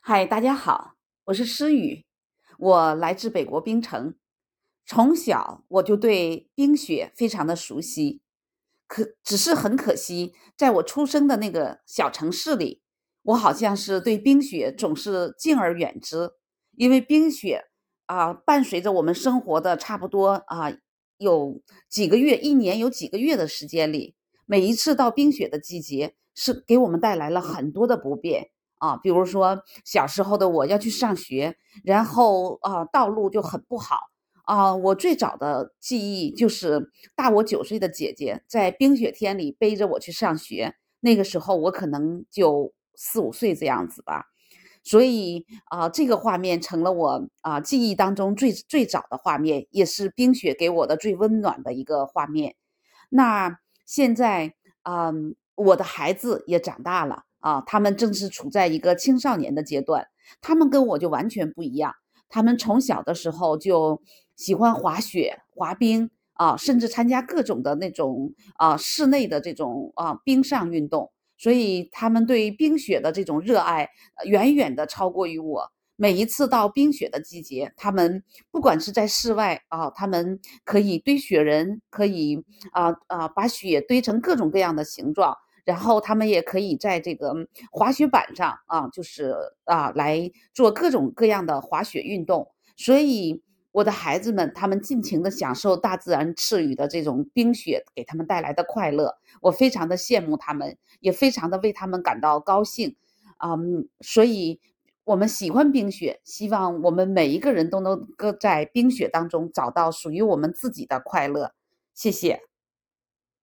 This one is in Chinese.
嗨，大家好，我是诗雨，我来自北国冰城。从小我就对冰雪非常的熟悉，可只是很可惜，在我出生的那个小城市里，我好像是对冰雪总是敬而远之，因为冰雪啊，伴随着我们生活的差不多啊，有几个月，一年有几个月的时间里，每一次到冰雪的季节，是给我们带来了很多的不便。啊，比如说小时候的我要去上学，然后啊，道路就很不好啊。我最早的记忆就是大我九岁的姐姐在冰雪天里背着我去上学，那个时候我可能就四五岁这样子吧。所以啊，这个画面成了我啊记忆当中最最早的画面，也是冰雪给我的最温暖的一个画面。那现在啊，我的孩子也长大了。啊，他们正是处在一个青少年的阶段，他们跟我就完全不一样。他们从小的时候就喜欢滑雪、滑冰啊，甚至参加各种的那种啊室内的这种啊冰上运动，所以他们对冰雪的这种热爱远远的超过于我。每一次到冰雪的季节，他们不管是在室外啊，他们可以堆雪人，可以啊啊把雪堆成各种各样的形状。然后他们也可以在这个滑雪板上啊，就是啊来做各种各样的滑雪运动。所以我的孩子们，他们尽情的享受大自然赐予的这种冰雪给他们带来的快乐。我非常的羡慕他们，也非常的为他们感到高兴。嗯，所以我们喜欢冰雪，希望我们每一个人都能够在冰雪当中找到属于我们自己的快乐。谢谢。